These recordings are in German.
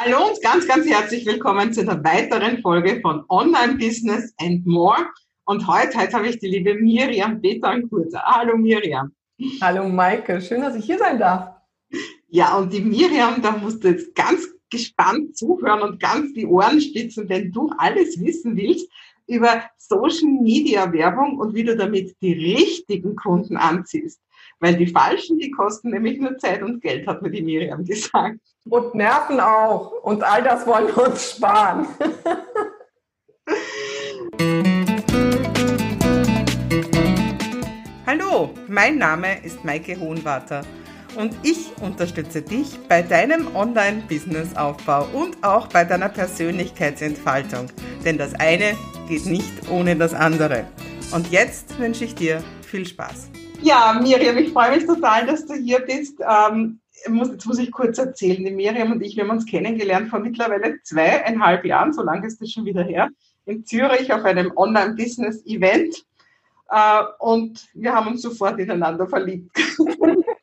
Hallo und ganz, ganz herzlich willkommen zu einer weiteren Folge von Online Business and More. Und heute, heute habe ich die liebe Miriam Betancourt. Hallo Miriam. Hallo Maike, schön, dass ich hier sein darf. Ja, und die Miriam, da musst du jetzt ganz gespannt zuhören und ganz die Ohren spitzen, wenn du alles wissen willst über Social Media Werbung und wie du damit die richtigen Kunden anziehst. Weil die falschen, die kosten nämlich nur Zeit und Geld, hat mir die Miriam gesagt. Und Nerven auch. Und all das wollen wir uns sparen. Hallo, mein Name ist Maike Hohenwarter und ich unterstütze dich bei deinem Online-Business-Aufbau und auch bei deiner Persönlichkeitsentfaltung. Denn das eine geht nicht ohne das andere. Und jetzt wünsche ich dir viel Spaß. Ja, Miriam, ich freue mich total, dass du hier bist. Ähm, muss, jetzt muss ich kurz erzählen. Die Miriam und ich, wir haben uns kennengelernt vor mittlerweile zweieinhalb Jahren, so lange ist das schon wieder her, in Zürich auf einem Online-Business-Event. Äh, und wir haben uns sofort ineinander verliebt.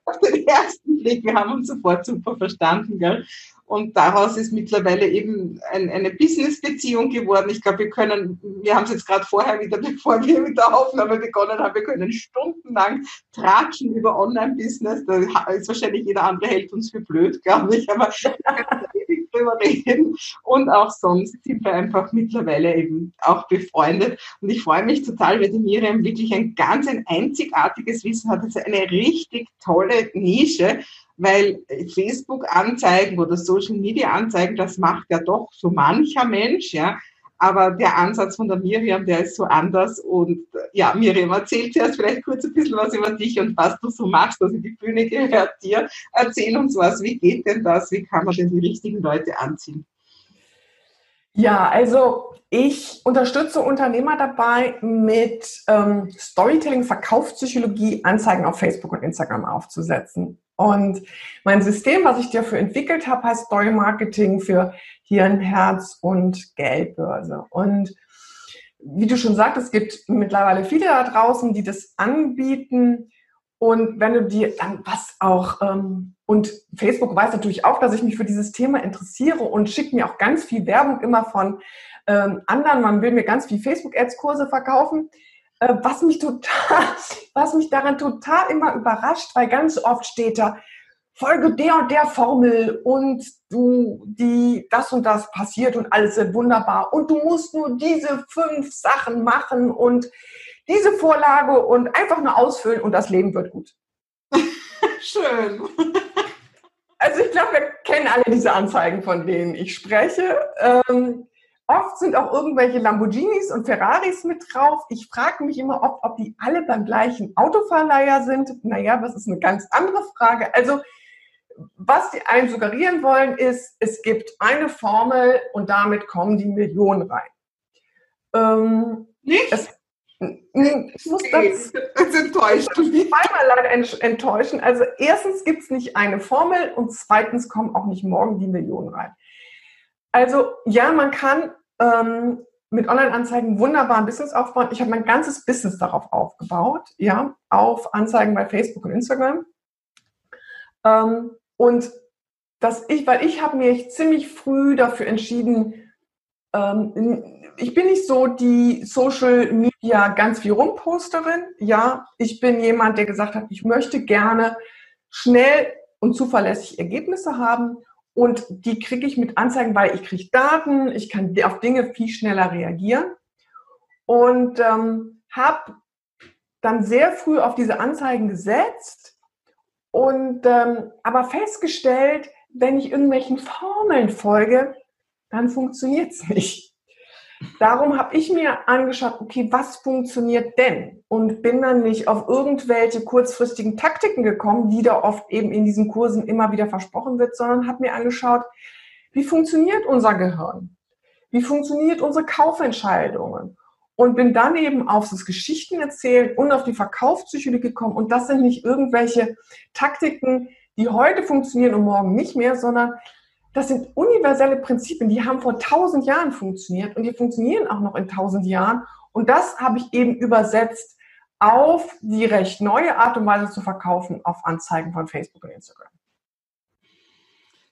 auf den ersten Blick, wir haben uns sofort super verstanden. Gell? Und daraus ist mittlerweile eben ein, eine Business-Beziehung geworden. Ich glaube, wir können, wir haben es jetzt gerade vorher wieder, bevor wir mit der Aufnahme begonnen haben, wir können stundenlang tratschen über Online-Business. Da ist wahrscheinlich jeder andere hält uns für blöd, glaube ich, aber wir können ewig drüber reden. Und auch sonst sind wir einfach mittlerweile eben auch befreundet. Und ich freue mich total, weil die Miriam wirklich ein ganz ein einzigartiges Wissen hat. Das ist eine richtig tolle Nische weil Facebook-Anzeigen oder Social-Media-Anzeigen, das macht ja doch so mancher Mensch, ja. Aber der Ansatz von der Miriam, der ist so anders. Und ja, Miriam, erzähl zuerst vielleicht kurz ein bisschen was über dich und was du so machst. Also die Bühne gehört dir. Erzähl uns was. Wie geht denn das? Wie kann man denn die richtigen Leute anziehen? Ja, also ich unterstütze Unternehmer dabei, mit ähm, Storytelling, Verkaufspsychologie Anzeigen auf Facebook und Instagram aufzusetzen. Und mein System, was ich dafür entwickelt habe, heißt Story Marketing für Hirn, Herz und Geldbörse. Und wie du schon sagst, es gibt mittlerweile viele da draußen, die das anbieten. Und wenn du dir dann was auch, ähm, und Facebook weiß natürlich auch, dass ich mich für dieses Thema interessiere und schickt mir auch ganz viel Werbung immer von ähm, anderen. Man will mir ganz viel Facebook-Ads-Kurse verkaufen. Äh, was mich total, was mich daran total immer überrascht, weil ganz oft steht da, folge der und der Formel und du, die, das und das passiert und alles wird wunderbar und du musst nur diese fünf Sachen machen und diese Vorlage und einfach nur ausfüllen und das Leben wird gut. Schön. Also ich glaube, wir kennen alle diese Anzeigen, von denen ich spreche. Ähm, Oft sind auch irgendwelche Lamborghinis und Ferraris mit drauf. Ich frage mich immer oft, ob die alle beim gleichen Autoverleiher sind. Naja, das ist eine ganz andere Frage. Also, was die einen suggerieren wollen, ist, es gibt eine Formel und damit kommen die Millionen rein. Ähm, Nicht? Es, ich muss das, das enttäuscht mich. Zweimal leider enttäuschen. Also erstens gibt es nicht eine Formel und zweitens kommen auch nicht morgen die Millionen rein. Also ja, man kann ähm, mit Online-Anzeigen wunderbar ein Business aufbauen. Ich habe mein ganzes Business darauf aufgebaut, ja, auf Anzeigen bei Facebook und Instagram. Ähm, und dass ich, weil ich habe mich ziemlich früh dafür entschieden, ähm, ich bin nicht so die Social Media ganz viel rumposterin. Ja, ich bin jemand, der gesagt hat, ich möchte gerne schnell und zuverlässig Ergebnisse haben und die kriege ich mit Anzeigen, weil ich kriege Daten, ich kann auf Dinge viel schneller reagieren. Und ähm, habe dann sehr früh auf diese Anzeigen gesetzt und ähm, aber festgestellt, wenn ich irgendwelchen Formeln folge, dann funktioniert es nicht. Darum habe ich mir angeschaut, okay, was funktioniert denn? Und bin dann nicht auf irgendwelche kurzfristigen Taktiken gekommen, die da oft eben in diesen Kursen immer wieder versprochen wird, sondern habe mir angeschaut, wie funktioniert unser Gehirn? Wie funktioniert unsere Kaufentscheidungen? Und bin dann eben auf das Geschichten erzählen und auf die Verkaufspsychologie gekommen. Und das sind nicht irgendwelche Taktiken, die heute funktionieren und morgen nicht mehr, sondern das sind universelle Prinzipien, die haben vor tausend Jahren funktioniert und die funktionieren auch noch in tausend Jahren. Und das habe ich eben übersetzt auf die recht neue Art und Weise zu verkaufen auf Anzeigen von Facebook und Instagram.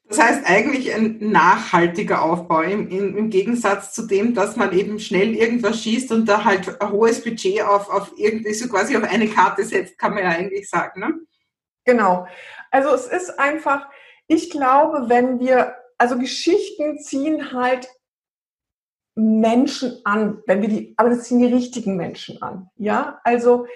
Das heißt eigentlich ein nachhaltiger Aufbau im, im, im, Gegensatz zu dem, dass man eben schnell irgendwas schießt und da halt ein hohes Budget auf, auf irgendwie so quasi auf eine Karte setzt, kann man ja eigentlich sagen. Ne? Genau. Also es ist einfach, ich glaube, wenn wir, also Geschichten ziehen halt Menschen an, wenn wir die, aber das ziehen die richtigen Menschen an. Ja, also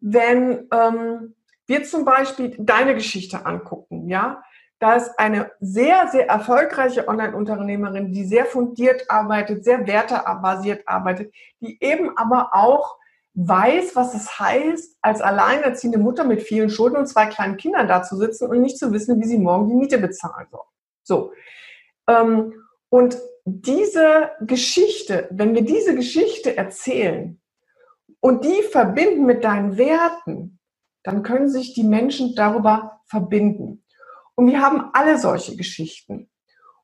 wenn ähm, wir zum Beispiel deine Geschichte angucken, ja, da ist eine sehr, sehr erfolgreiche Online-Unternehmerin, die sehr fundiert arbeitet, sehr wertebasiert arbeitet, die eben aber auch weiß, was es heißt, als alleinerziehende Mutter mit vielen Schulden und zwei kleinen Kindern da zu sitzen und nicht zu wissen, wie sie morgen die Miete bezahlen soll. So. Ähm, und diese Geschichte, wenn wir diese Geschichte erzählen und die verbinden mit deinen Werten, dann können sich die Menschen darüber verbinden. Und wir haben alle solche Geschichten.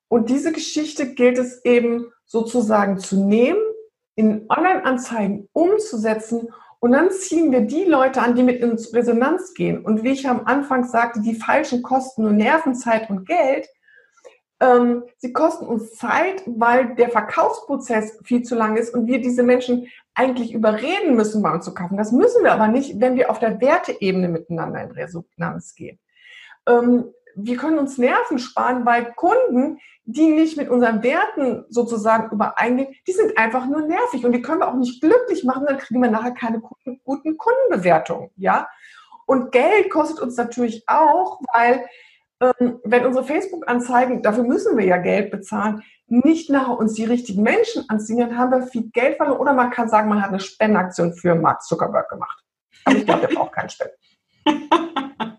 Und diese Geschichte gilt es eben sozusagen zu nehmen, in Online-Anzeigen umzusetzen und dann ziehen wir die Leute an, die mit uns Resonanz gehen. Und wie ich am Anfang sagte, die falschen kosten nur Nervenzeit und Geld. Ähm, sie kosten uns Zeit, weil der Verkaufsprozess viel zu lang ist und wir diese Menschen eigentlich überreden müssen, bei uns zu kaufen. Das müssen wir aber nicht, wenn wir auf der Werteebene miteinander in Resonanz gehen. Ähm, wir können uns Nerven sparen, weil Kunden, die nicht mit unseren Werten sozusagen übereingehen, die sind einfach nur nervig und die können wir auch nicht glücklich machen, dann kriegen wir nachher keine guten, Kundenbewertungen, ja. Und Geld kostet uns natürlich auch, weil ähm, wenn unsere Facebook-Anzeigen, dafür müssen wir ja Geld bezahlen, nicht nachher uns die richtigen Menschen anziehen, dann haben wir viel Geld verloren. Oder man kann sagen, man hat eine Spendenaktion für Mark Zuckerberg gemacht. Aber ich glaube, der braucht keinen Spenden.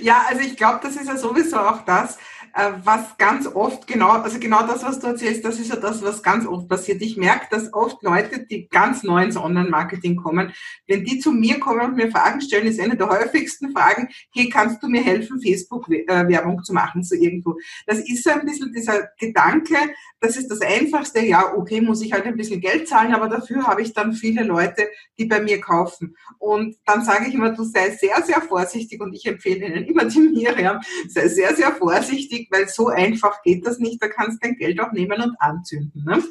Ja, also ich glaube, das ist ja sowieso auch das, was ganz oft genau, also genau das, was du erzählst, das ist ja das, was ganz oft passiert. Ich merke, dass oft Leute, die ganz neu ins Online-Marketing kommen, wenn die zu mir kommen und mir Fragen stellen, ist eine der häufigsten Fragen, hey, kannst du mir helfen, Facebook-Werbung zu machen, so irgendwo. Das ist so ein bisschen dieser Gedanke, das ist das Einfachste, ja, okay, muss ich halt ein bisschen Geld zahlen, aber dafür habe ich dann viele Leute, die bei mir kaufen. Und dann sage ich immer, du sei sehr, sehr vorsichtig und ich empfehle Ihnen immer die Miriam, sei sehr, sehr vorsichtig, weil so einfach geht das nicht, da kannst du dein Geld auch nehmen und anzünden. Ne?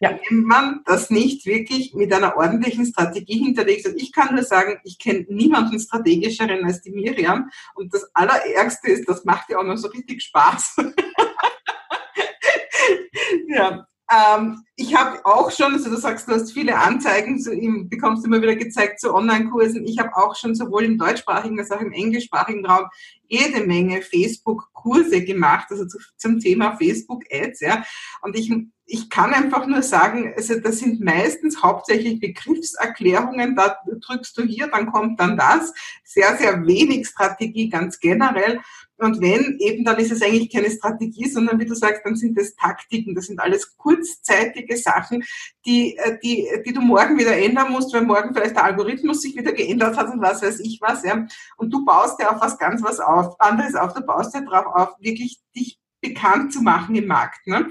Ja. Wenn man das nicht wirklich mit einer ordentlichen Strategie hinterlegt. Und ich kann nur sagen, ich kenne niemanden strategischeren als die Miriam. Und das Allerärgste ist, das macht ja auch noch so richtig Spaß. ja, ähm, ich habe auch schon, also du sagst, du hast viele Anzeigen, so, bekommst immer wieder gezeigt zu Online-Kursen. Ich habe auch schon sowohl im deutschsprachigen als auch im englischsprachigen Raum jede Menge Facebook-Kurse gemacht, also zu, zum Thema Facebook-Ads. Ja. Und ich, ich kann einfach nur sagen, also das sind meistens hauptsächlich Begriffserklärungen. Da drückst du hier, dann kommt dann das. Sehr, sehr wenig Strategie ganz generell. Und wenn, eben dann ist es eigentlich keine Strategie, sondern wie du sagst, dann sind das Taktiken, das sind alles kurzzeitige Sachen, die, äh, die, die du morgen wieder ändern musst, weil morgen vielleicht der Algorithmus sich wieder geändert hat und was weiß ich was. Ja. Und du baust ja auf was ganz was auf, anderes auf, du baust ja drauf auf, wirklich dich bekannt zu machen im Markt. Ne?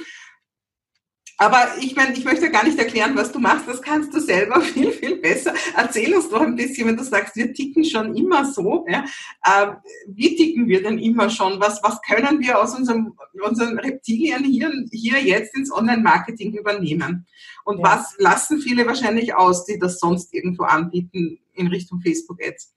Aber ich meine, ich möchte gar nicht erklären, was du machst. Das kannst du selber viel, viel besser. Erzähl uns doch ein bisschen, wenn du sagst, wir ticken schon immer so. Ja? Äh, wie ticken wir denn immer schon? Was, was können wir aus unserem, unseren Reptilien hier, hier jetzt ins Online-Marketing übernehmen? Und ja. was lassen viele wahrscheinlich aus, die das sonst irgendwo anbieten in Richtung Facebook-Ads?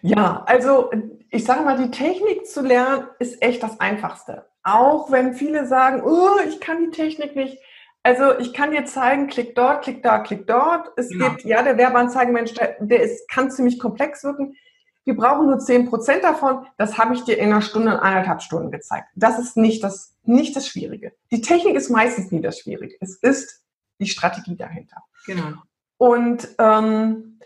Ja, also ich sage mal, die Technik zu lernen ist echt das Einfachste. Auch wenn viele sagen, oh, ich kann die Technik nicht. Also ich kann dir zeigen, klick dort, klick da, klick dort. Es ja. gibt, ja, der Werbeanzeigenmensch, der, der ist, kann ziemlich komplex wirken. Wir brauchen nur zehn Prozent davon. Das habe ich dir in einer Stunde, eineinhalb Stunden gezeigt. Das ist nicht das, nicht das Schwierige. Die Technik ist meistens nie das Schwierige. Es ist die Strategie dahinter. Genau. Und ähm,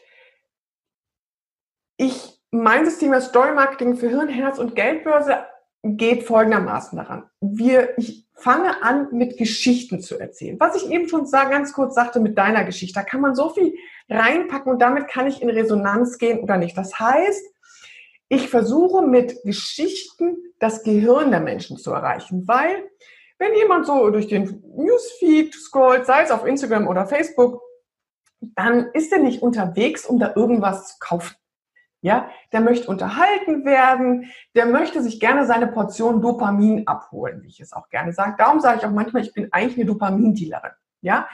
ich, mein System ist Story Marketing für Hirn, Herz und Geldbörse geht folgendermaßen daran. Wir, ich fange an, mit Geschichten zu erzählen. Was ich eben schon ganz kurz sagte mit deiner Geschichte, da kann man so viel reinpacken und damit kann ich in Resonanz gehen oder nicht. Das heißt, ich versuche mit Geschichten das Gehirn der Menschen zu erreichen, weil wenn jemand so durch den Newsfeed scrollt, sei es auf Instagram oder Facebook, dann ist er nicht unterwegs, um da irgendwas zu kaufen. Ja, der möchte unterhalten werden, der möchte sich gerne seine Portion Dopamin abholen, wie ich es auch gerne sage. Darum sage ich auch manchmal, ich bin eigentlich eine Dopamindealerin. Ja,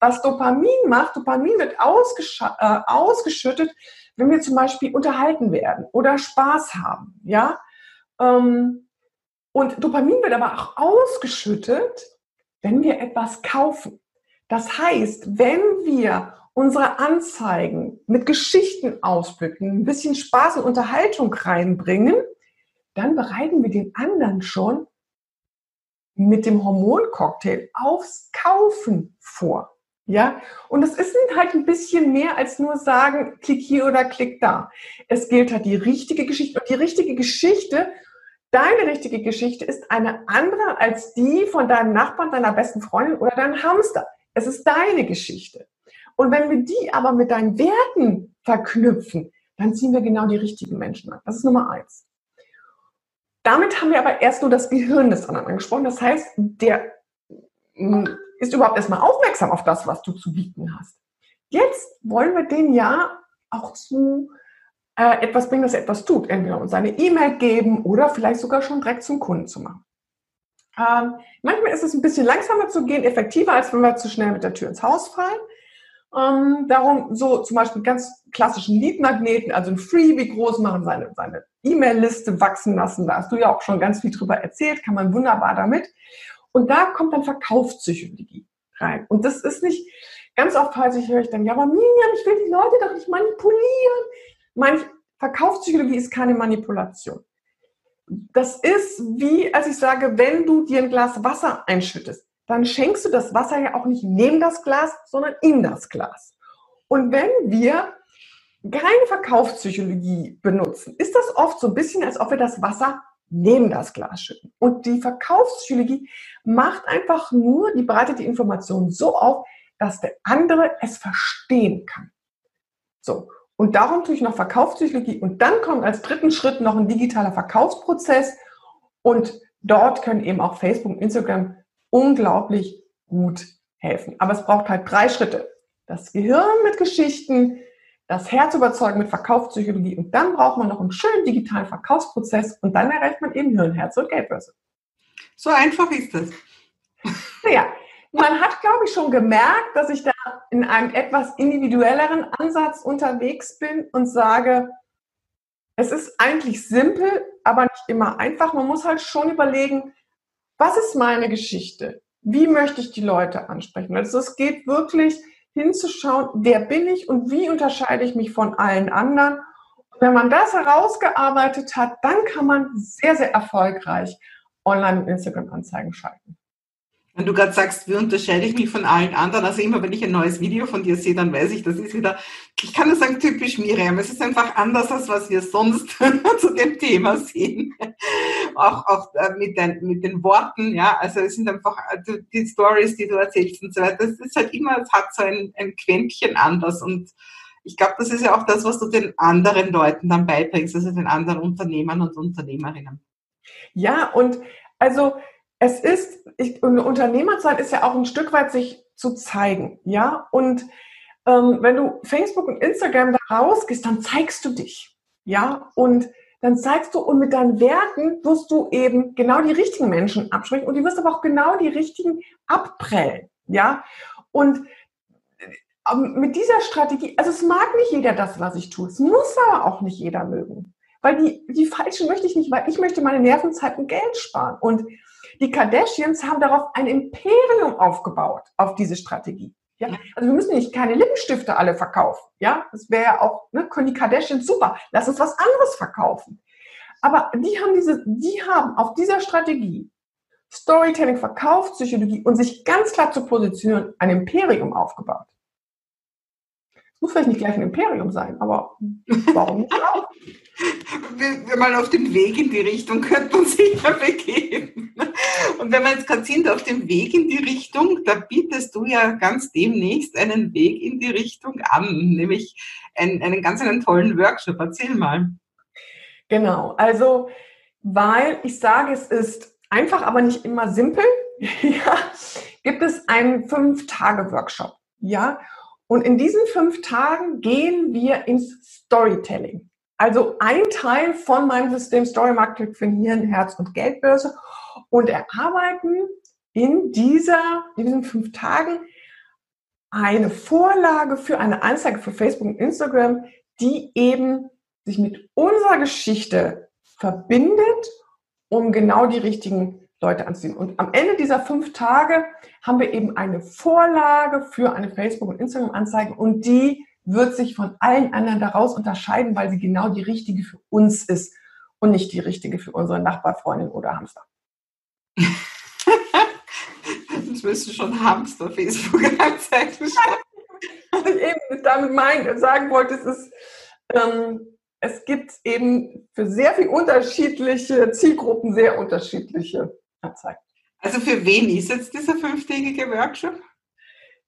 was Dopamin macht, Dopamin wird äh, ausgeschüttet, wenn wir zum Beispiel unterhalten werden oder Spaß haben. Ja, ähm, und Dopamin wird aber auch ausgeschüttet, wenn wir etwas kaufen. Das heißt, wenn wir unsere Anzeigen mit Geschichten ausbücken, ein bisschen Spaß und Unterhaltung reinbringen, dann bereiten wir den anderen schon mit dem Hormoncocktail aufs Kaufen vor. Ja, und es ist halt ein bisschen mehr als nur sagen, klick hier oder klick da. Es gilt halt die richtige Geschichte. Und die richtige Geschichte, deine richtige Geschichte ist eine andere als die von deinem Nachbarn, deiner besten Freundin oder deinem Hamster. Es ist deine Geschichte. Und wenn wir die aber mit deinen Werten verknüpfen, dann ziehen wir genau die richtigen Menschen an. Das ist Nummer eins. Damit haben wir aber erst nur das Gehirn des anderen angesprochen. Das heißt, der hm, ist überhaupt erstmal aufmerksam auf das, was du zu bieten hast. Jetzt wollen wir den ja auch zu äh, etwas bringen, dass er etwas tut. Entweder uns eine E-Mail geben oder vielleicht sogar schon direkt zum Kunden zu machen. Ähm, manchmal ist es ein bisschen langsamer zu gehen, effektiver, als wenn wir zu schnell mit der Tür ins Haus fallen. Ähm, darum so zum Beispiel ganz klassischen Leadmagneten, also ein Freebie groß machen, seine, seine E-Mail-Liste wachsen lassen. Da hast du ja auch schon ganz viel drüber erzählt, kann man wunderbar damit. Und da kommt dann Verkaufspsychologie rein. Und das ist nicht, ganz oft häufig höre ich dann, ja, aber Miriam, ich will die Leute doch nicht manipulieren. Meine Verkaufspsychologie ist keine Manipulation. Das ist wie, als ich sage, wenn du dir ein Glas Wasser einschüttest dann schenkst du das Wasser ja auch nicht neben das Glas, sondern in das Glas. Und wenn wir keine Verkaufspsychologie benutzen, ist das oft so ein bisschen, als ob wir das Wasser neben das Glas schütten. Und die Verkaufspsychologie macht einfach nur, die breitet die Information so auf, dass der andere es verstehen kann. So. Und darum tue ich noch Verkaufspsychologie. Und dann kommt als dritten Schritt noch ein digitaler Verkaufsprozess. Und dort können eben auch Facebook und Instagram unglaublich gut helfen. Aber es braucht halt drei Schritte. Das Gehirn mit Geschichten, das Herz überzeugen mit Verkaufspsychologie und dann braucht man noch einen schönen digitalen Verkaufsprozess und dann erreicht man eben Hirn, Herz und Geldbörse. So einfach ist es. Naja, man hat, glaube ich, schon gemerkt, dass ich da in einem etwas individuelleren Ansatz unterwegs bin und sage, es ist eigentlich simpel, aber nicht immer einfach. Man muss halt schon überlegen, was ist meine Geschichte? Wie möchte ich die Leute ansprechen? Also es geht wirklich hinzuschauen, wer bin ich und wie unterscheide ich mich von allen anderen. Und wenn man das herausgearbeitet hat, dann kann man sehr, sehr erfolgreich Online- und Instagram-Anzeigen schalten. Wenn du gerade sagst, wie unterscheide ich mich von allen anderen? Also immer, wenn ich ein neues Video von dir sehe, dann weiß ich, das ist wieder, ich kann nur sagen, typisch Miriam. Es ist einfach anders, als was wir sonst zu dem Thema sehen. auch auch äh, mit, den, mit den Worten, ja. Also es sind einfach äh, die Stories, die du erzählst und so weiter. Das ist halt immer, es hat so ein, ein Quäntchen anders und ich glaube, das ist ja auch das, was du den anderen Leuten dann beibringst, also den anderen Unternehmern und Unternehmerinnen. Ja, und also es ist, ich, Unternehmerzeit ist ja auch ein Stück weit sich zu zeigen, ja. Und ähm, wenn du Facebook und Instagram da rausgehst, dann zeigst du dich, ja. Und dann zeigst du und mit deinen Werten wirst du eben genau die richtigen Menschen absprechen und du wirst aber auch genau die richtigen abprellen, ja. Und ähm, mit dieser Strategie, also es mag nicht jeder das, was ich tue, es muss aber auch nicht jeder mögen. Weil die, die falschen möchte ich nicht, weil ich möchte meine Nervenzeit und Geld sparen. Und die Kardashians haben darauf ein Imperium aufgebaut, auf diese Strategie. Ja? Also wir müssen nicht keine Lippenstifte alle verkaufen. Ja, das wäre ja auch, ne, können die Kardashians super. Lass uns was anderes verkaufen. Aber die haben diese, die haben auf dieser Strategie Storytelling, Verkaufspsychologie und sich ganz klar zu positionieren, ein Imperium aufgebaut. Es muss vielleicht nicht gleich ein Imperium sein, aber warum nicht auch? Wir mal auf dem Weg in die Richtung könnte man sich ja begeben. Und wenn wir jetzt gerade sind auf dem Weg in die Richtung, da bietest du ja ganz demnächst einen Weg in die Richtung an, nämlich einen, einen ganz einen tollen Workshop. Erzähl mal. Genau, also weil ich sage, es ist einfach, aber nicht immer simpel, ja, gibt es einen Fünf-Tage-Workshop. Ja, und in diesen fünf Tagen gehen wir ins Storytelling. Also ein Teil von meinem System Story Marketing für Hirn, Herz und Geldbörse und erarbeiten in dieser, in diesen fünf Tagen eine Vorlage für eine Anzeige für Facebook und Instagram, die eben sich mit unserer Geschichte verbindet, um genau die richtigen Leute anzuziehen. Und am Ende dieser fünf Tage haben wir eben eine Vorlage für eine Facebook- und Instagram-Anzeige und die wird sich von allen anderen daraus unterscheiden, weil sie genau die richtige für uns ist und nicht die richtige für unsere Nachbarfreundin oder Hamster. Willst du schon Hamster Facebook-Anzeigen Was ich eben damit mein, sagen wollte, es ist, ähm, es gibt eben für sehr viel unterschiedliche Zielgruppen sehr unterschiedliche Anzeigen. Also für wen ist jetzt dieser fünftägige Workshop?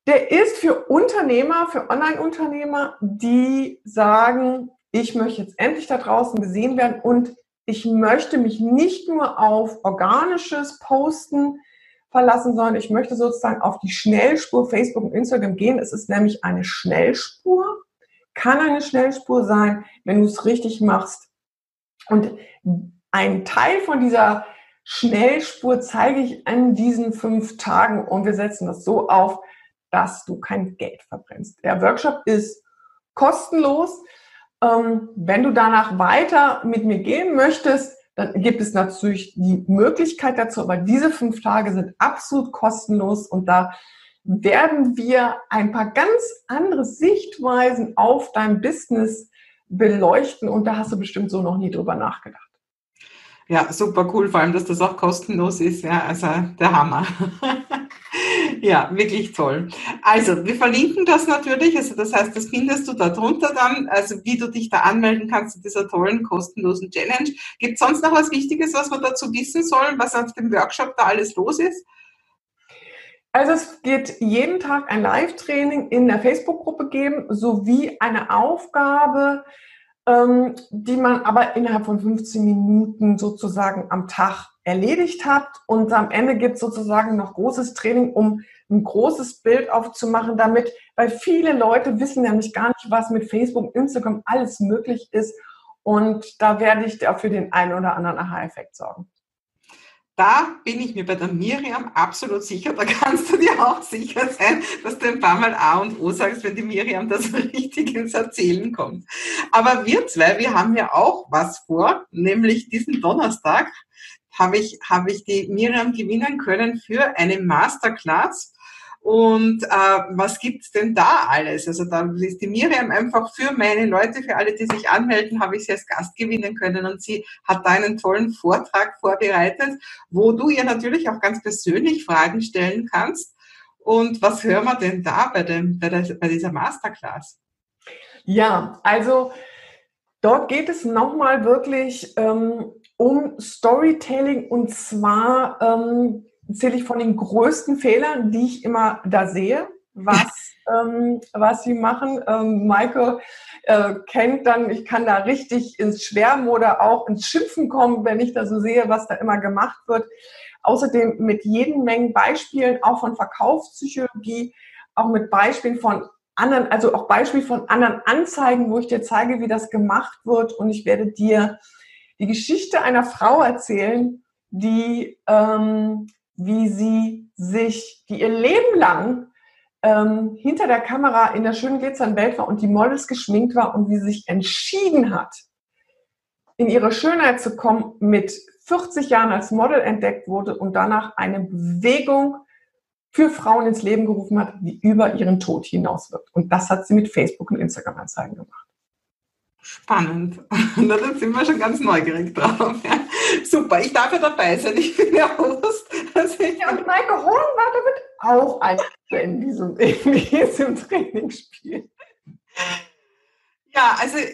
Der ist für Unternehmer, für Online-Unternehmer, die sagen, ich möchte jetzt endlich da draußen gesehen werden und ich möchte mich nicht nur auf organisches Posten verlassen, sondern ich möchte sozusagen auf die Schnellspur Facebook und Instagram gehen. Es ist nämlich eine Schnellspur, kann eine Schnellspur sein, wenn du es richtig machst. Und ein Teil von dieser Schnellspur zeige ich an diesen fünf Tagen und wir setzen das so auf, dass du kein Geld verbrennst. Der Workshop ist kostenlos. Ähm, wenn du danach weiter mit mir gehen möchtest, dann gibt es natürlich die Möglichkeit dazu, aber diese fünf Tage sind absolut kostenlos und da werden wir ein paar ganz andere Sichtweisen auf dein Business beleuchten und da hast du bestimmt so noch nie drüber nachgedacht. Ja, super cool, vor allem, dass das auch kostenlos ist. Ja, also der Hammer. ja, wirklich toll. Also, wir verlinken das natürlich. Also, das heißt, das findest du da drunter dann, also wie du dich da anmelden kannst zu dieser tollen, kostenlosen Challenge. Gibt es sonst noch was Wichtiges, was wir dazu wissen sollen, was auf dem Workshop da alles los ist? Also es wird jeden Tag ein Live-Training in der Facebook-Gruppe geben, sowie eine Aufgabe, ähm, die man aber innerhalb von 15 Minuten sozusagen am Tag erledigt hat. Und am Ende gibt es sozusagen noch großes Training, um ein großes Bild aufzumachen, damit, weil viele Leute wissen nämlich gar nicht, was mit Facebook, Instagram alles möglich ist. Und da werde ich für den einen oder anderen Aha-Effekt sorgen. Da bin ich mir bei der Miriam absolut sicher. Da kannst du dir auch sicher sein, dass du ein paar Mal A und O sagst, wenn die Miriam das richtig ins Erzählen kommt. Aber wir zwei, wir haben ja auch was vor, nämlich diesen Donnerstag habe ich, habe ich die Miriam gewinnen können für eine Masterclass und äh, was gibt's denn da alles? Also da ist die Miriam einfach für meine Leute, für alle, die sich anmelden, habe ich sie als Gast gewinnen können und sie hat da einen tollen Vortrag vorbereitet, wo du ihr natürlich auch ganz persönlich Fragen stellen kannst. Und was hören wir denn da bei, dem, bei, der, bei dieser Masterclass? Ja, also dort geht es nochmal wirklich ähm, um Storytelling und zwar ähm, zähle ich von den größten Fehlern, die ich immer da sehe, was, ähm, was sie machen. Ähm, Maike äh, kennt dann, ich kann da richtig ins Schwärmen oder auch ins Schimpfen kommen, wenn ich da so sehe, was da immer gemacht wird. Außerdem mit jeden Mengen Beispielen, auch von Verkaufspsychologie, auch mit Beispielen von anderen, also auch Beispiel von anderen Anzeigen, wo ich dir zeige, wie das gemacht wird. Und ich werde dir die Geschichte einer Frau erzählen, die ähm, wie sie sich, die ihr Leben lang ähm, hinter der Kamera in der schönen glitzernden Welt war und die Models geschminkt war und wie sie sich entschieden hat, in ihre Schönheit zu kommen, mit 40 Jahren als Model entdeckt wurde und danach eine Bewegung für Frauen ins Leben gerufen hat, die über ihren Tod hinaus wirkt. Und das hat sie mit Facebook und Instagram-Anzeigen gemacht. Spannend. Na, dann sind wir schon ganz neugierig drauf. Ja. Super, ich darf ja dabei sein. Ich bin ja Host. Also ich ja, und Maike Hohenwarter wird auch ein in diesem, in diesem Trainingsspiel. Ja, also äh,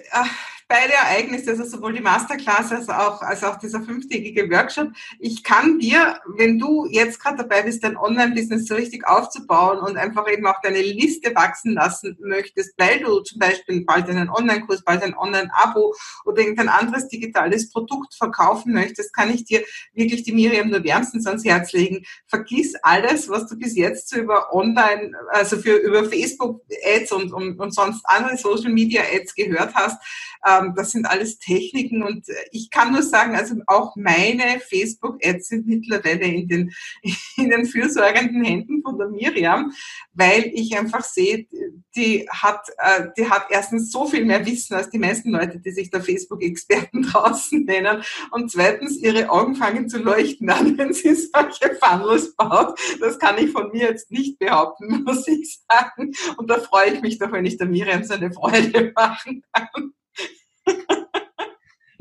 beide Ereignisse, also sowohl die Masterclass als auch, als auch dieser fünftägige Workshop. Ich kann dir, wenn du jetzt gerade dabei bist, dein Online-Business so richtig aufzubauen und einfach eben auch deine Liste wachsen lassen möchtest, weil du zum Beispiel bald einen Online-Kurs, bald ein Online-Abo oder irgendein anderes digitales Produkt verkaufen möchtest, kann ich dir wirklich die Miriam nur wärmstens ans Herz legen. Vergiss alles, was du bis jetzt so über Online, also für, über Facebook-Ads und, und, und sonst andere Social-Media-Ads gehört hast. Äh, ähm, das sind alles Techniken und ich kann nur sagen, also auch meine Facebook-Ads sind mittlerweile in den, in den fürsorgenden Händen von der Miriam, weil ich einfach sehe, die hat, äh, die hat erstens so viel mehr Wissen als die meisten Leute, die sich da Facebook-Experten draußen nennen und zweitens ihre Augen fangen zu leuchten an, wenn sie solche Funnels baut. Das kann ich von mir jetzt nicht behaupten, muss ich sagen. Und da freue ich mich doch, wenn ich der Miriam so eine Freude machen kann.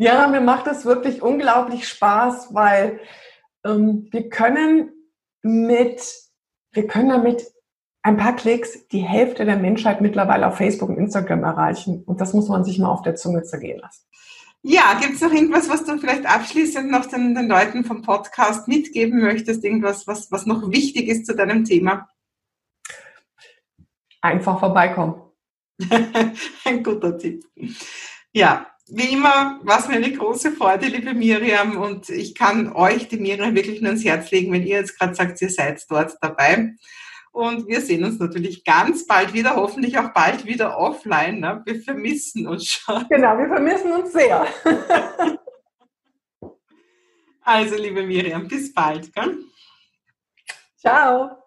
Ja, mir macht das wirklich unglaublich Spaß, weil ähm, wir können mit, wir können damit ein paar Klicks die Hälfte der Menschheit mittlerweile auf Facebook und Instagram erreichen. Und das muss man sich mal auf der Zunge zergehen lassen. Ja, gibt es noch irgendwas, was du vielleicht abschließend noch den, den, Leuten vom Podcast mitgeben möchtest? Irgendwas, was, was noch wichtig ist zu deinem Thema? Einfach vorbeikommen. Ein guter Tipp. Ja, wie immer war es mir eine große Freude, liebe Miriam. Und ich kann euch, die Miriam, wirklich nur ans Herz legen, wenn ihr jetzt gerade sagt, ihr seid dort dabei. Und wir sehen uns natürlich ganz bald wieder, hoffentlich auch bald wieder offline. Ne? Wir vermissen uns schon. Genau, wir vermissen uns sehr. also, liebe Miriam, bis bald. Gell? Ciao.